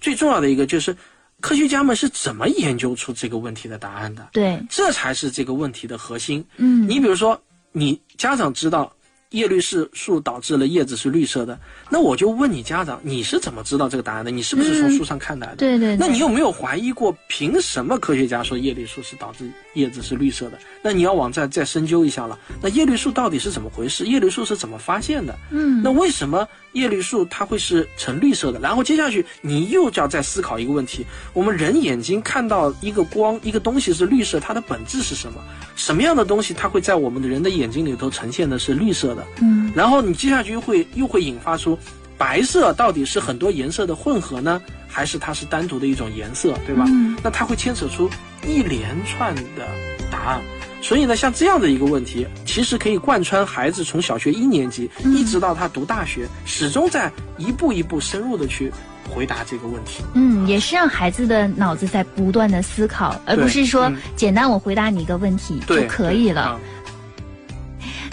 最重要的一个就是科学家们是怎么研究出这个问题的答案的，对，这才是这个问题的核心。嗯你比如说，你家长知道叶绿素素导致了叶子是绿色的，那我就问你家长，你是怎么知道这个答案的？你是不是从书上看来的？对对对，那你有没有怀疑过，凭什么科学家说叶绿素是导致叶子是绿色的？那你要往再再深究一下了。那叶绿素到底是怎么回事？叶绿素是怎么发现的？嗯那为什么叶绿素它会是呈绿色的？然后接下去你又要再思考一个问题：我们人眼睛看到一个光一个东西是绿色，它的本质是什么？什么样的东西它会在我们的人的眼睛里头呈现的是绿色的？嗯然后你接下去又会又会引发出，白色到底是很多颜色的混合呢，还是它是单独的一种颜色，对吧？嗯那它会牵扯出一连串的答案。所以呢，像这样的一个问题，其实可以贯穿孩子从小学一年级、一直到他读大学，始终在一步一步深入的去回答这个问题。嗯，也是让孩子的脑子在不断的思考，而不是说嗯简单我回答你一个问题就，可以了。啊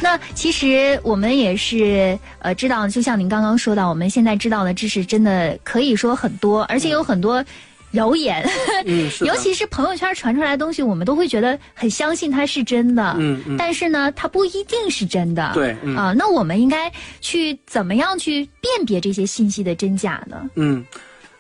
那其实我们也是呃知道，就像您刚刚说到，我们现在知道的知识真的可以说很多，而且有很多谣言，嗯，尤其是朋友圈传出来的东西，我们都会觉得很相信它是真的。嗯嗯，但是呢，它不一定是真的。对，嗯啊、那我们应该去怎么样去辨别这些信息的真假呢？嗯。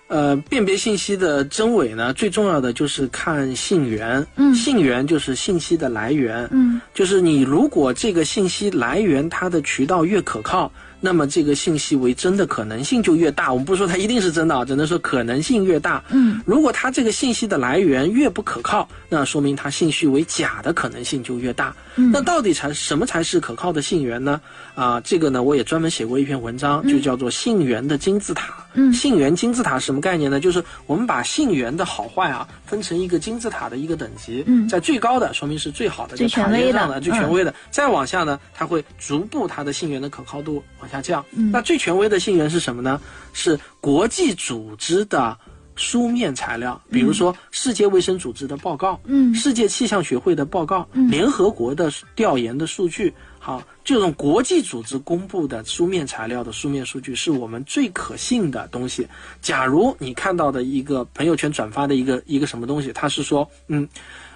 呃，辨别信息的真伪呢，最重要的就是看信源。嗯信源就是信息的来源。嗯就是你如果这个信息来源它的渠道越可靠，那么这个信息为真的可能性就越大。我们不说它一定是真的啊，只能说可能性越大。嗯如果它这个信息的来源越不可靠，那说明它信息为假的可能性就越大。嗯那到底才什么才是可靠的信源呢？啊，这个呢，我也专门写过一篇文章，就叫做信源的金字塔。嗯信源金字塔是什么概念呢？就是我们把信源的好坏啊分成一个金字塔的一个等级，嗯在最高的说明是最好的，最权威的最权嗯威的，再往下呢，它会逐步它的信源的可靠度往下降。嗯那最权威的信源是什么呢？是国际组织的书面材料，比如说世界卫生组织的报告，嗯世界气象学会的报告，嗯联合国的调研的数据，好，这种国际组织公布的书面材料的书面数据是我们最可信的东西。假如你看到的一个朋友圈转发的一个一个什么东西，它是说，嗯，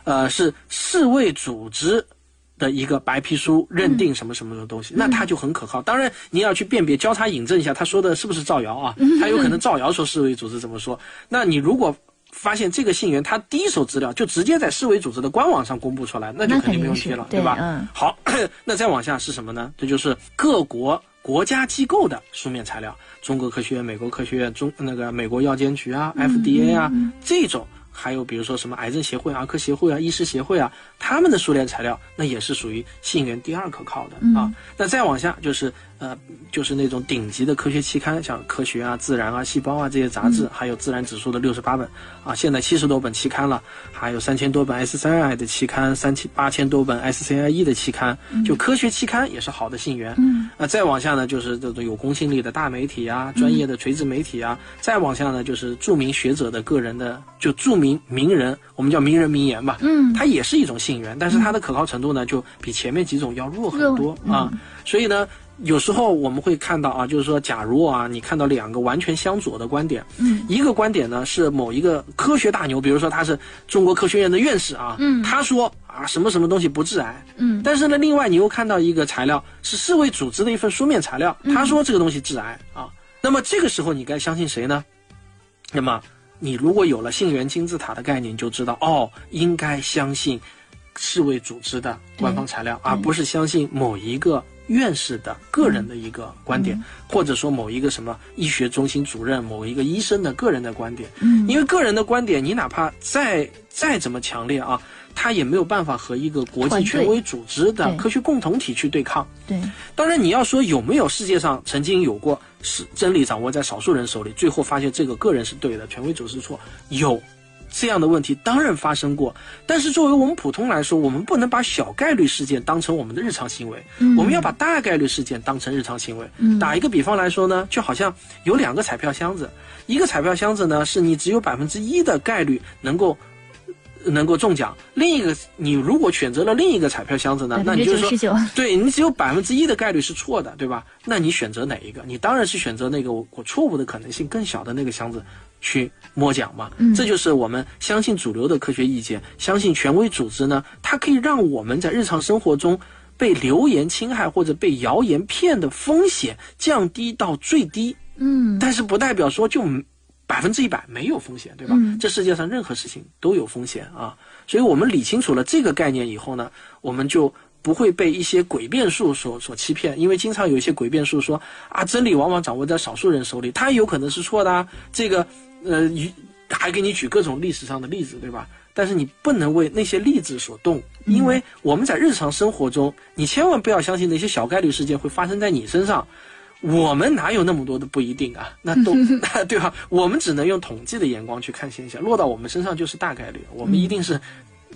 呃，是世卫组织。的一个白皮书认定什么什么的东西，那它就很可靠。当然，你要去辨别、交叉引证一下，他说的是不是造谣啊？他有可能造谣说世卫组织怎么说。那你如果发现这个信源，他第一手资料就直接在世卫组织的官网上公布出来，那就肯定没问题了，对吧？嗯好，那再往下是什么呢？这就是各国国家机构的书面材料，中国科学院、美国科学院、中那个美国药监局啊、FDA 啊、这种。还有比如说什么癌症协会、儿科协会啊、医师协会啊，他们的书面材料那也是属于信源第二可靠的、啊。那再往下就是呃，就是那种顶级的科学期刊，像《科学》啊、《自然》啊、《细胞啊》这些杂志，还有《自然》指数的六十八本啊，现在七十多本期刊了，还有三千多本 SCI 的期刊，三千八千多本 SCI 一的期刊，就科学期刊也是好的信源。嗯那再往下呢，就是这种有公信力的大媒体啊，专业的垂直媒体啊，再往下呢，就是著名学者的个人的，就著名名人，我们叫名人名言吧，嗯它也是一种信源，但是它的可靠程度呢，就比前面几种要弱很多弱啊。所以呢，有时候我们会看到啊，就是说，假如啊，你看到两个完全相左的观点，嗯，一个观点呢是某一个科学大牛，比如说他是中国科学院的院士啊，嗯。他说啊什么什么东西不致癌，嗯。但是呢，另外你又看到一个材料是世卫组织的一份书面材料，嗯。他说这个东西致癌啊，那么这个时候你该相信谁呢？那么你如果有了信源金字塔的概念，你就知道哦，应该相信世卫组织的官方材料，而不是相信某一个院士的个人的一个观点，或者说某一个什么医学中心主任、某一个医生的个人的观点。嗯。因为个人的观点，你哪怕再再怎么强烈啊，他也没有办法和一个国际权威组织的科学共同体去对抗。对，当然，你要说有没有世界上曾经有过是真理掌握在少数人手里，最后发现这个个人是对的，权威组织是错，有这样的问题当然发生过。但是作为我们普通来说，我们不能把小概率事件当成我们的日常行为，嗯我们要把大概率事件当成日常行为。嗯打一个比方来说呢，就好像有两个彩票箱子，一个彩票箱子呢是你只有百分之一的概率能够能够中奖，另一个你如果选择了另一个彩票箱子呢，那你就是说，对你只有百分之一的概率是错的，对吧？那你选择哪一个？你当然是选择那个我我错误的可能性更小的那个箱子去摸奖嘛。嗯这就是我们相信主流的科学意见，相信权威组织呢，它可以让我们在日常生活中被流言侵害或者被谣言骗的风险降低到最低。嗯但是不代表说就百分之一百没有风险，对吧？嗯这世界上任何事情都有风险啊，所以我们理清楚了这个概念以后呢，我们就不会被一些诡辩术所所欺骗，因为经常有一些诡辩术说啊，真理往往掌握在少数人手里，它有可能是错的啊。这个呃，与还给你举各种历史上的例子，对吧？但是你不能为那些例子所动，因为我们在日常生活中，你千万不要相信那些小概率事件会发生在你身上。我们哪有那么多的不一定啊？那都 对吧？我们只能用统计的眼光去看现象，落到我们身上就是大概率。我们一定是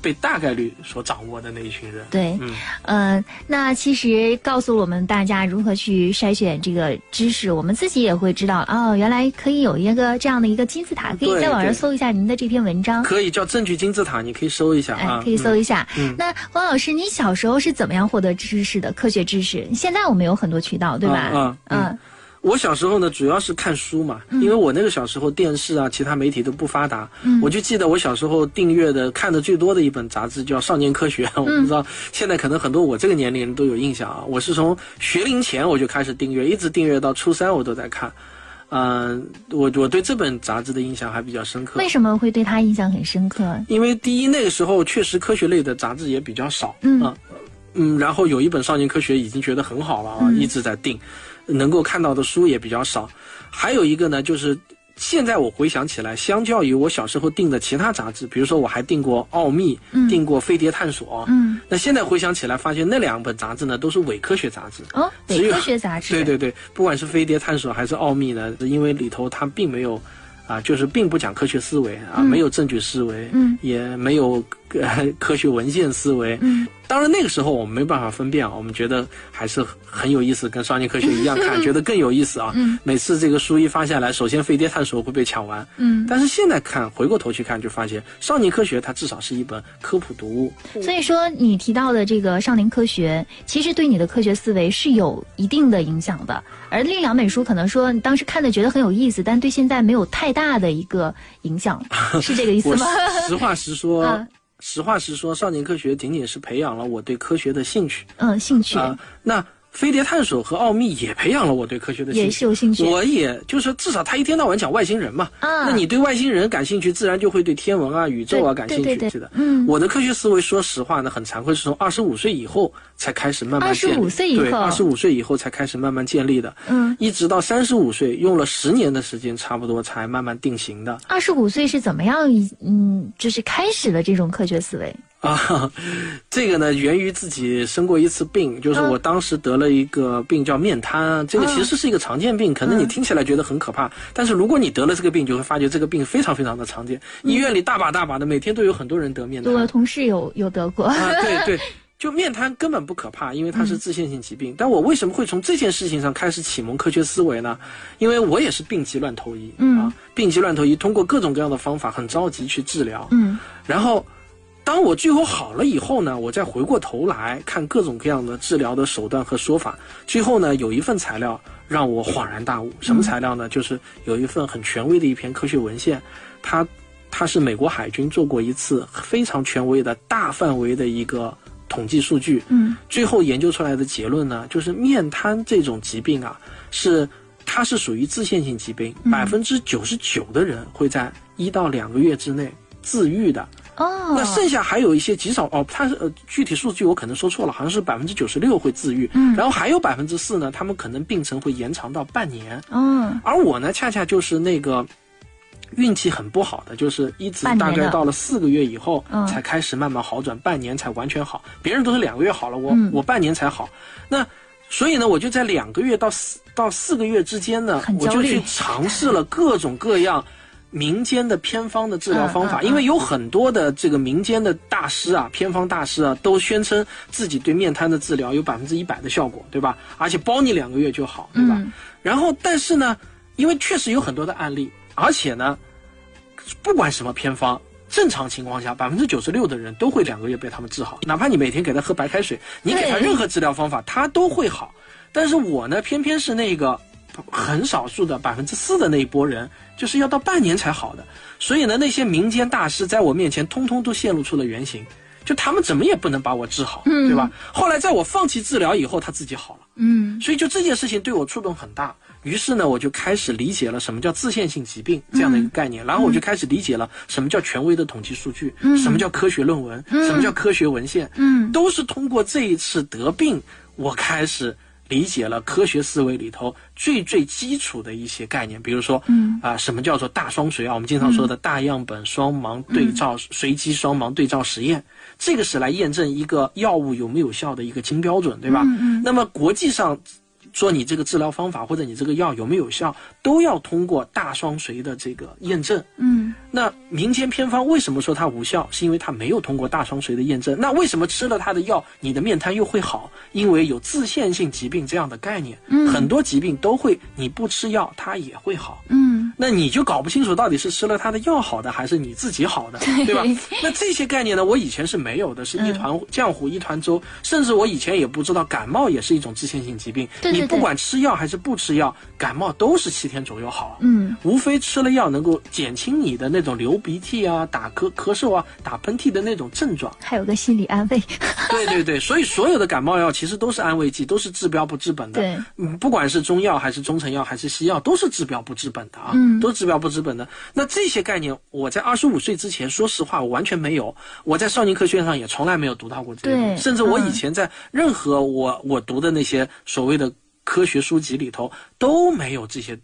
被大概率所掌握的那一群人。对，嗯呃，那其实告诉我们大家如何去筛选这个知识，我们自己也会知道哦，原来可以有一个这样的一个金字塔，可以在网上搜一下您的这篇文章。可以叫证据金字塔，你可以搜一下啊，，哎可以搜嗯一下。嗯那汪老师，你小时候是怎么样获得知识的？科学知识？现在我们有很多渠道，对吧？啊啊嗯我小时候呢，主要是看书嘛，因为我那个小时候电视啊、其他媒体都不发达，我就记得我小时候订阅的、看的最多的一本杂志叫《少年科学》，我不知道现在可能很多我这个年龄人都有印象啊。我是从学龄前我就开始订阅，一直订阅到初三我都在看。嗯、我我对这本杂志的印象还比较深刻。为什么会对他印象很深刻？因为第一，那个时候确实科学类的杂志也比较少，嗯然后有一本《少年科学》已经觉得很好了啊，一直在订，能够看到的书也比较少。还有一个呢，就是现在我回想起来，相较于我小时候订的其他杂志，比如说我还订过《奥秘》，订过《飞碟探索》，嗯，那现在回想起来，发现那两本杂志呢都是伪科学杂志。哦，只有伪科学杂志。对对对，不管是飞碟探索还是奥秘呢，因为里头它并没有，啊，就是并不讲科学思维啊，没有证据思维，嗯，也没有呃科学文献思维，嗯。当然那个时候我们没办法分辨啊，我们觉得还是很有意思，跟少年科学一样看，觉得更有意思啊。嗯。每次这个书一发下来，首先飞碟探索会被抢完，嗯，但是现在看，回过头去看，就发现少年科学它至少是一本科普读物。所以说，你提到的这个少年科学，其实对你的科学思维是有一定的影响的。而另两本书可能说你当时看的觉得很有意思，但对现在没有太大的一个影响，是这个意思我吗？实话实说，嗯 实话实说，少年科学仅仅是培养了我对科学的兴趣。嗯，兴趣、啊、那飞碟探索和奥秘也培养了我对科学的兴趣。也是有兴趣我也就是至少他一天到晚讲外星人嘛，啊。那你对外星人感兴趣，自然就会对天文啊、宇宙啊感兴趣。是的，嗯，我的科学思维，说实话呢，很惭愧，是从二十五岁以后才开始慢慢建立。25岁以后对，二十五岁以后才开始慢慢建立的。嗯，一直到三十五岁，用了十年的时间，差不多才慢慢定型的。二十五岁是怎么样一嗯，就是开始了这种科学思维？啊，这个呢，源于自己生过一次病，就是嗯我当时得了一个病叫面瘫，这个其实是一个常见病，可能你听起来觉得很可怕，但是如果你得了这个病，就会发觉这个病非常非常的常见，医院里大把大把的，每天都有很多人得面瘫。我的同事有有得过。啊，对 对，就面瘫根本不可怕，因为它是自限性疾病。但我为什么会从这件事情上开始启蒙科学思维呢？因为我也是病急乱投医、嗯啊，病急乱投医，通过各种各样的方法，很着急去治疗。嗯然后，当我最后好了以后呢，我再回过头来看各种各样的治疗的手段和说法，最后呢，有一份材料让我恍然大悟。什么材料呢？就是有一份很权威的一篇科学文献，它它是美国海军做过一次非常权威的大范围的一个统计数据，嗯最后研究出来的结论呢，就是面瘫这种疾病啊，是它是属于自限性疾病，百分之九十九的人会在一到两个月之内自愈的。哦，那剩下还有一些极少哦，它是呃具体数据我可能说错了，好像是百分之九十六会自愈，嗯。然后还有百分之四呢，他们可能病程会延长到半年，嗯而我呢，恰恰就是那个运气很不好的，就是一直大概到了四个月以后嗯。才开始慢慢好转，半年才完全好。别人都是两个月好了，我、嗯。我半年才好。那所以呢，我就在两个月到四到四个月之间呢我就去尝试了各种各样。民间的偏方的治疗方法，因为有很多的这个民间的大师啊、偏方大师啊，都宣称自己对面瘫的治疗有百分之一百的效果，对吧？而且包你两个月就好，对吧？嗯然后，但是呢，因为确实有很多的案例，而且呢，不管什么偏方，正常情况下，百分之九十六的人都会两个月被他们治好，哪怕你每天给他喝白开水，你给他任何治疗方法，他都会好。但是我呢，偏偏是那个很少数的百分之四的那一波人，就是要到半年才好的。所以呢，那些民间大师在我面前通通都现露出了原形，就他们怎么也不能把我治好，对吧？后来在我放弃治疗以后，他自己好了。嗯。所以就这件事情对我触动很大。于是呢，我就开始理解了什么叫自限性疾病这样的一个概念，然后我就开始理解了什么叫权威的统计数据，什么叫科学论文，什么叫科学文献，嗯。都是通过这一次得病，我开始理解了科学思维里头最最基础的一些概念，比如说，嗯啊、什么叫做大双随啊？我们经常说的大样本双盲对照、随机双盲对照实验，这个是来验证一个药物有没有效的一个金标准，对吧？嗯嗯那么国际上说你这个治疗方法或者你这个药有没有效，都要通过大双髓的这个验证。嗯那民间偏方为什么说它无效？是因为它没有通过大双髓的验证。那为什么吃了它的药，你的面瘫又会好？因为有自限性疾病这样的概念，嗯很多疾病都会你不吃药它也会好。嗯那你就搞不清楚到底是吃了他的药好的，还是你自己好的，对吧？那这些概念呢，我以前是没有的，是一团浆糊一团粥，甚至我以前也不知道感冒也是一种自限性疾病。你不管吃药还是不吃药，感冒都是七天左右好。嗯无非吃了药能够减轻你的那种流鼻涕啊、打咳咳嗽啊、打喷嚏的那种症状。还有个心理安慰。对对对，所以所有的感冒药其实都是安慰剂，都是治标不治本的。对，嗯，不管是中药还是中成药还是西药，都是治标不治本的啊，嗯都是治标不治本的。那这些概念，我在二十五岁之前，说实话，我完全没有。我在少年科学院上也从来没有读到过这些甚至我嗯以前在任何我我读的那些所谓的科学书籍里头都没有这些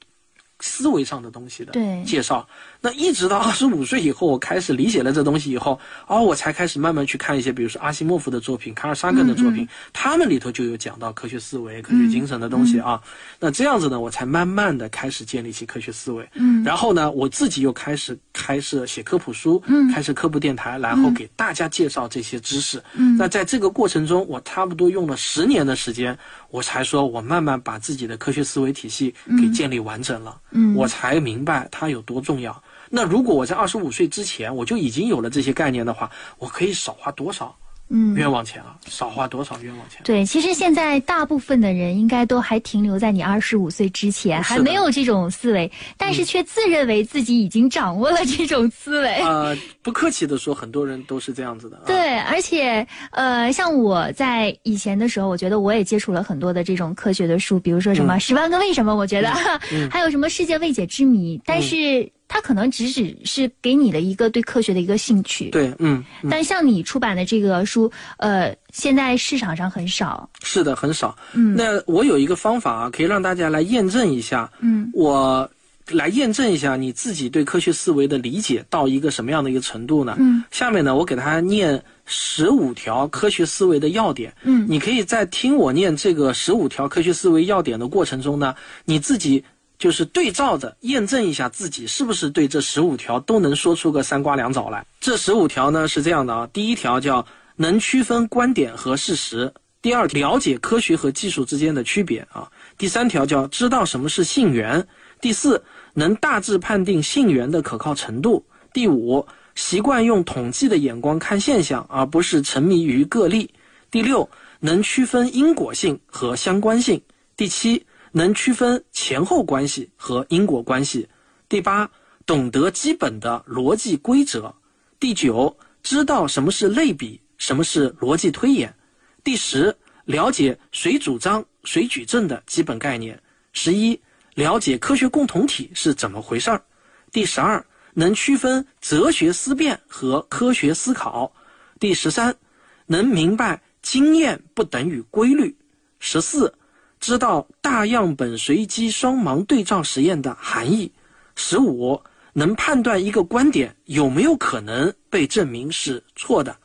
思维上的东西的介绍。那一直到二十五岁以后，我开始理解了这东西以后，哦，我才开始慢慢去看一些，比如说阿西莫夫的作品、卡尔萨根的作品，他们里头就有讲到科学思维、科学精神的东西啊。那这样子呢，我才慢慢的开始建立起科学思维。嗯然后呢，我自己又开始开设写科普书，嗯开设科普电台，然后给大家介绍这些知识。嗯那在这个过程中，我差不多用了十年的时间，我才说我慢慢把自己的科学思维体系给建立完整了。嗯我才明白它有多重要。那如果我在二十五岁之前我就已经有了这些概念的话，我可以少花多少嗯。冤枉钱啊？少花多少冤枉钱？对，其实现在大部分的人应该都还停留在你二十五岁之前，还没有这种思维，但是却自认为自己已经掌握了这种思维。呃，不客气的说，很多人都是这样子的。啊、对，而且呃，像我在以前的时候，我觉得我也接触了很多的这种科学的书，比如说什么《十万个为什么》，我觉得、还有什么《世界未解之谜》，但是它可能只只是给你的一个对科学的一个兴趣。对，嗯，嗯但像你出版的这个书，呃，现在市场上很少。是的，很少。嗯那我有一个方法啊，可以让大家来验证一下。嗯我来验证一下你自己对科学思维的理解到一个什么样的一个程度呢？嗯下面呢，我给大家念十五条科学思维的要点。嗯你可以在听我念这个十五条科学思维要点的过程中呢，你自己就是对照着验证一下自己是不是对这十五条都能说出个三瓜两枣来。这十五条呢是这样的啊，第一条叫能区分观点和事实。第二，了解科学和技术之间的区别啊。第三条叫知道什么是信源。第四，能大致判定信源的可靠程度。第五，习惯用统计的眼光看现象，而不是沉迷于个例。第六，能区分因果性和相关性。第七，能区分前后关系和因果关系。第八，懂得基本的逻辑规则。第九，知道什么是类比，什么是逻辑推演。第十，了解谁主张、谁举证的基本概念。十一，了解科学共同体是怎么回事儿。第十二，能区分哲学思辨和科学思考。第十三，能明白经验不等于规律。十四，知道大样本随机双盲对照实验的含义。十五，能判断一个观点有没有可能被证明是错的。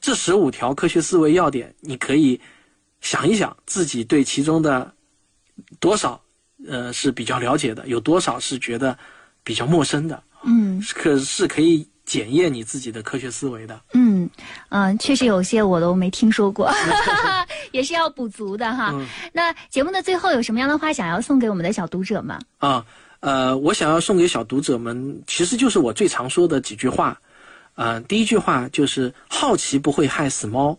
这十五条科学思维要点，你可以想一想自己对其中的多少呃是比较了解的，有多少是觉得比较陌生的，嗯可是可以检验你自己的科学思维的。嗯嗯，确实有些我都没听说过，也是要补足的哈。嗯那节目的最后有什么样的话想要送给我们的小读者吗？啊，呃，我想要送给小读者们，其实就是我最常说的几句话。呃，第一句话就是好奇不会害死猫，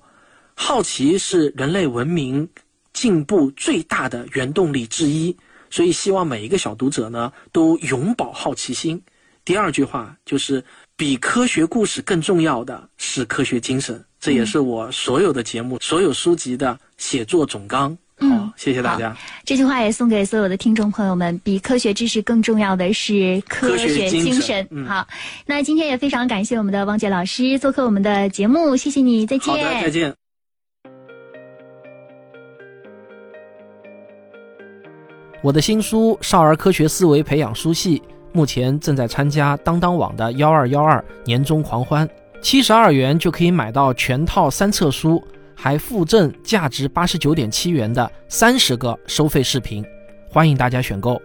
好奇是人类文明进步最大的原动力之一，所以希望每一个小读者呢都永葆好奇心。第二句话就是比科学故事更重要的是科学精神，这也是我所有的节目、所有书籍的写作总纲。好，谢谢大家。这句话也送给所有的听众朋友们：比科学知识更重要的是科学精神。好，那今天也非常感谢我们的汪杰老师做客我们的节目，谢谢你，再见。好的，再见。我的新书《少儿科学思维培养书系》目前正在参加当当网的幺二幺二年终狂欢，七十二元就可以买到全套三册书。还附赠价值八十九点七元的三十个收费视频，欢迎大家选购。